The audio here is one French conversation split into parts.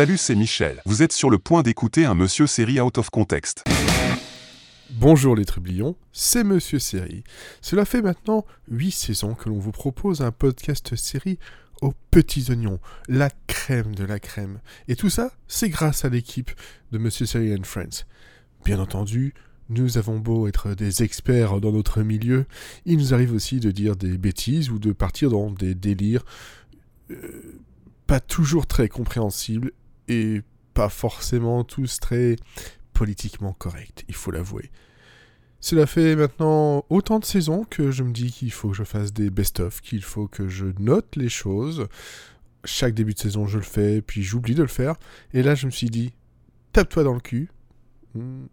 Salut, c'est Michel. Vous êtes sur le point d'écouter un Monsieur Série Out of Context. Bonjour les trublions, c'est Monsieur Série. Cela fait maintenant 8 saisons que l'on vous propose un podcast série aux petits oignons, la crème de la crème. Et tout ça, c'est grâce à l'équipe de Monsieur Série and Friends. Bien entendu, nous avons beau être des experts dans notre milieu, il nous arrive aussi de dire des bêtises ou de partir dans des délires euh, pas toujours très compréhensibles et pas forcément tous très politiquement corrects, il faut l'avouer. Cela fait maintenant autant de saisons que je me dis qu'il faut que je fasse des best-of, qu'il faut que je note les choses. Chaque début de saison, je le fais, puis j'oublie de le faire. Et là, je me suis dit, tape-toi dans le cul. Hmm,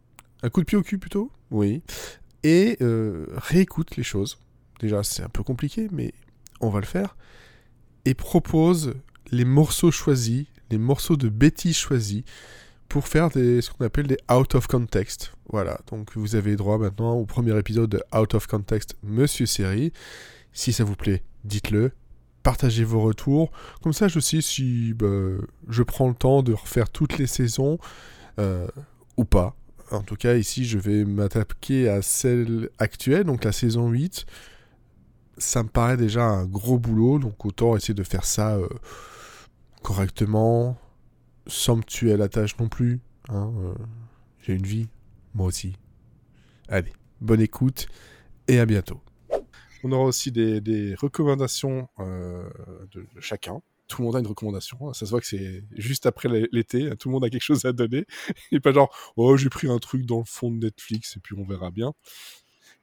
un coup de pied au cul plutôt? Oui. Et euh, réécoute les choses. Déjà, c'est un peu compliqué, mais on va le faire. Et propose les morceaux choisis, les morceaux de bêtises choisis pour faire des, ce qu'on appelle des out of context. Voilà, donc vous avez droit maintenant au premier épisode de Out of Context Monsieur Série. Si ça vous plaît, dites-le, partagez vos retours. Comme ça, je sais si bah, je prends le temps de refaire toutes les saisons euh, ou pas. En tout cas, ici, je vais m'attaquer à celle actuelle, donc la saison 8. Ça me paraît déjà un gros boulot, donc autant essayer de faire ça euh, correctement, sans me tuer à la tâche non plus. Hein, euh, J'ai une vie, moi aussi. Allez, bonne écoute et à bientôt. On aura aussi des, des recommandations euh, de, de chacun. Tout le monde a une recommandation. Ça se voit que c'est juste après l'été. Tout le monde a quelque chose à donner. Et pas genre, oh, j'ai pris un truc dans le fond de Netflix et puis on verra bien.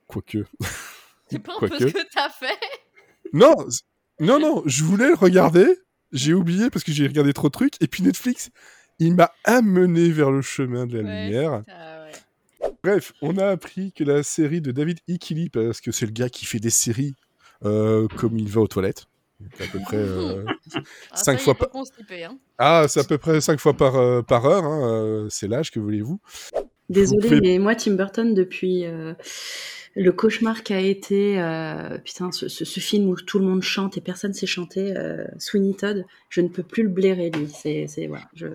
Quoique. C'est pas un peu ce que t'as fait? Non, non, non, je voulais le regarder. J'ai oublié parce que j'ai regardé trop de trucs. Et puis Netflix, il m'a amené vers le chemin de la Ouais, lumière. ouais. Bref, on a appris que la série de David Ikili, parce que c'est le gars qui fait des séries euh, comme il va aux toilettes, donc à peu près euh, Ah, Cinq ça, fois constipé, hein. ah, c'est à peu près 5 fois par, euh, par heure, hein, euh, c'est l'âge que voulez-vous? Vous pouvez- mais moi, Tim Burton, depuis euh, le cauchemar qu'a été euh, putain, ce, ce- ce film où tout le monde chante et personne sait chanter, euh, Sweeney Todd, je ne peux plus le blairer, lui. C'est, c'est, voilà, je...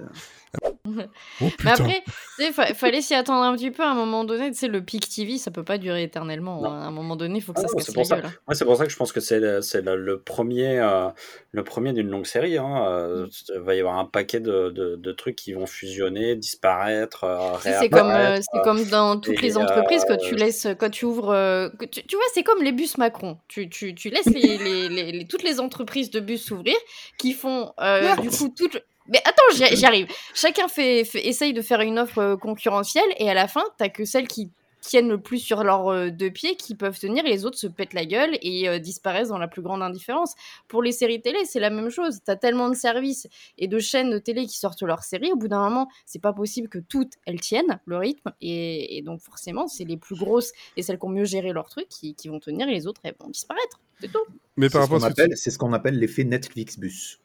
Oh putain, après, fa- fallait s'y attendre un petit peu à un moment donné. Tu sais, le pic TV, ça peut pas durer éternellement. Non. À un moment donné, il faut que Ah ça non, se c'est casse pour la ça. gueule. hein. Ouais, c'est pour ça que je pense que c'est le, le, le premier, euh, le premier d'une longue série. Hein. Euh, Il va y avoir un paquet de, de, de trucs qui vont fusionner, disparaître, euh, C'est comme, euh, réapparaître. c'est comme dans toutes et, les entreprises, quand tu laisses, quand tu ouvres, euh, que tu, tu vois, c'est comme les bus Macron. Tu, tu, tu laisses les, les, les- les- toutes les entreprises de bus s'ouvrir, qui font euh, du coup toutes. Mais attends, j'y arrive. Chacun fait, fait- essaye de faire une offre euh, concurrentielle, et à la fin, t'as que celles qui tiennent le plus sur leurs euh, deux pieds qui peuvent tenir, et les autres se pètent la gueule et euh, disparaissent dans la plus grande indifférence. Pour les séries télé, c'est la même chose. T'as tellement de services et de chaînes de télé qui sortent leurs séries, au bout d'un moment, c'est pas possible que toutes elles tiennent le rythme, et, et donc forcément, c'est les plus grosses et celles qui ont mieux géré leur truc qui, qui vont tenir, et les autres, elles vont disparaître. C'est tout. mais C'est par ce rapport qu'on à ce que appelle, c'est ce qu'on appelle l'effet Netflix bus.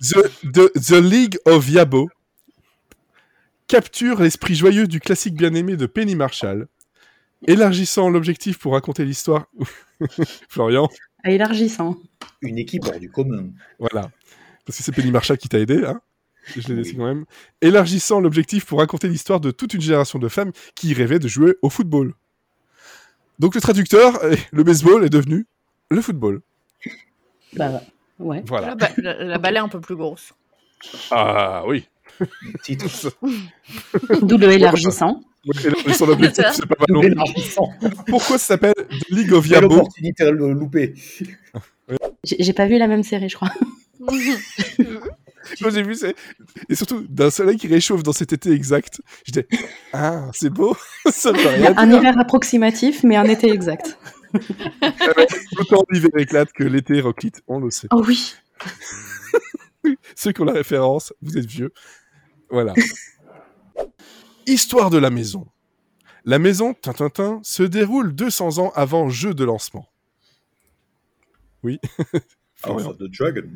The, the, The League of Yabo capture l'esprit joyeux du classique bien-aimé de Penny Marshall, élargissant l'objectif pour raconter l'histoire. Florian, élargissant. Une équipe hors du commun. voilà. Parce que c'est Penny Marshall qui t'a aidé, hein je l'ai laissé Oui. quand même. Élargissant l'objectif pour raconter l'histoire de toute une génération de femmes qui rêvaient de jouer au football. Donc le traducteur, le baseball est devenu le football. Bah, ouais. Voilà. La, ba- la- la balle est un peu plus grosse. Ah oui. Titre. D'où le élargissant. Son objectif, c'est pas mal non plus. Élargissant. Pourquoi ça s'appelle League of Yabo opportunité à le louper. J'ai pas vu la même série, je crois. Quand j'ai vu, c'est. Et surtout, d'un soleil qui réchauffe dans cet été exact, j'étais. Ah, c'est beau Ça me Il y paraît a un hiver approximatif, mais un été exact. Autant l'hiver éclate que l'été hétéroclite, on le sait. Oh oui. Ceux qui ont la référence, vous êtes vieux. Voilà. Histoire de la maison. La maison, tintintin, se déroule 200 ans avant jeu de lancement. Oui. House of the Dragon.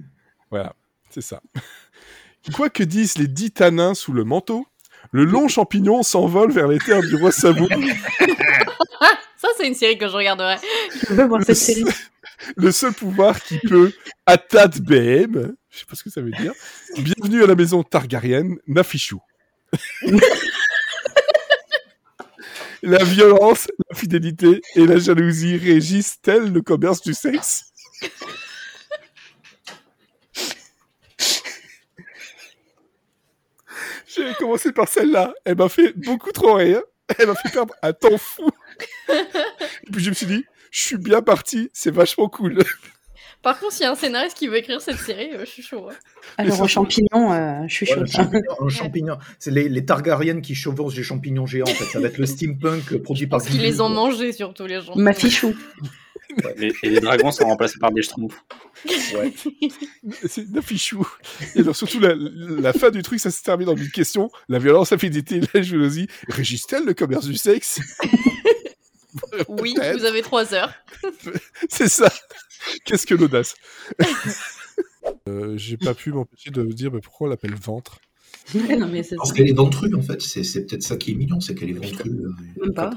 Voilà, c'est ça. Quoi que disent les dix tanins sous le manteau, le long champignon s'envole vers les terres du roi Sabou. Ça, c'est une série que je regarderais. Je veux voir cette série. Le seul pouvoir qui peut, à BM, Je sais pas ce que ça veut dire. Bienvenue à la maison Targaryen, Nafichou. la violence, la fidélité et la jalousie régissent-elles le commerce du sexe J'ai commencé par celle-là. Elle m'a fait beaucoup trop rire. Elle m'a fait perdre un temps fou. Et puis je me suis dit, je suis bien parti, c'est vachement cool. Par contre, s'il y a un scénariste qui veut écrire cette série, euh, je suis chaud. Alors, aux champignons, euh, je suis Ouais, chaud. le champignon, un champignon. C'est les, les Targaryens qui chevauchent des champignons géants, en fait. Ça va être le steampunk euh, produit par Parce qu'ils les ont mangés, surtout, les gens. Ma fichou. Et, et les dragons sont remplacés par des schtroumpfs. Ouais. C'est Nafichou. Et alors, surtout, la, la fin du truc, ça se termine en une question. La violence, la fidélité, la jalousie régissent-elles le commerce du sexe? Oui, vous avez trois heures. C'est ça. Qu'est-ce que l'audace euh, J'ai pas pu m'empêcher de me dire mais pourquoi on l'appelle ventre? non, mais c'est Parce qu'elle est ventrue, en fait. C'est c'est peut-être ça qui est mignon, c'est qu'elle est ventrue. euh. même pas.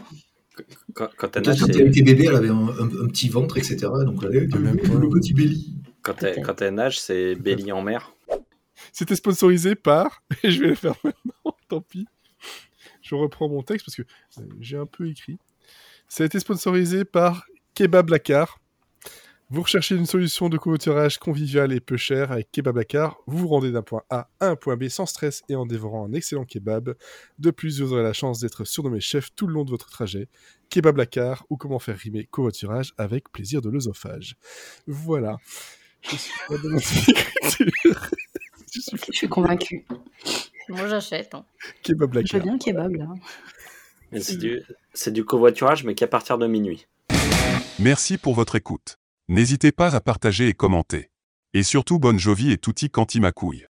Quand, quand quand c'est- elle était bébé, elle avait un, un- un petit ventre, etc. Donc elle avait Ah, même le petit belly. quand elle, quand elle nage, c'est Béli en mer. C'était sponsorisé par, et je vais le faire maintenant, tant pis. Je reprends mon texte parce que euh, j'ai un peu écrit. Ça a été sponsorisé par Kebab Lacar. Vous recherchez une solution de covoiturage convivial et peu cher avec Kebab Lacar. Vous vous rendez d'un point A à un point B sans stress et en dévorant un excellent kebab. De plus, vous aurez la chance d'être surnommé chef tout le long de votre trajet. Kebab Lacar ou comment faire rimer covoiturage avec plaisir de l'œsophage. Voilà. Je suis pas de mon écriture. Je suis Je suis convaincue. Moi, j'achète. hein. Kebab Je veux bien kebab, là. C'est du, c'est du covoiturage, mais qu'à partir de minuit. Merci pour votre écoute. N'hésitez pas à partager et commenter. Et surtout bonne jovie et touti quanti ma couille.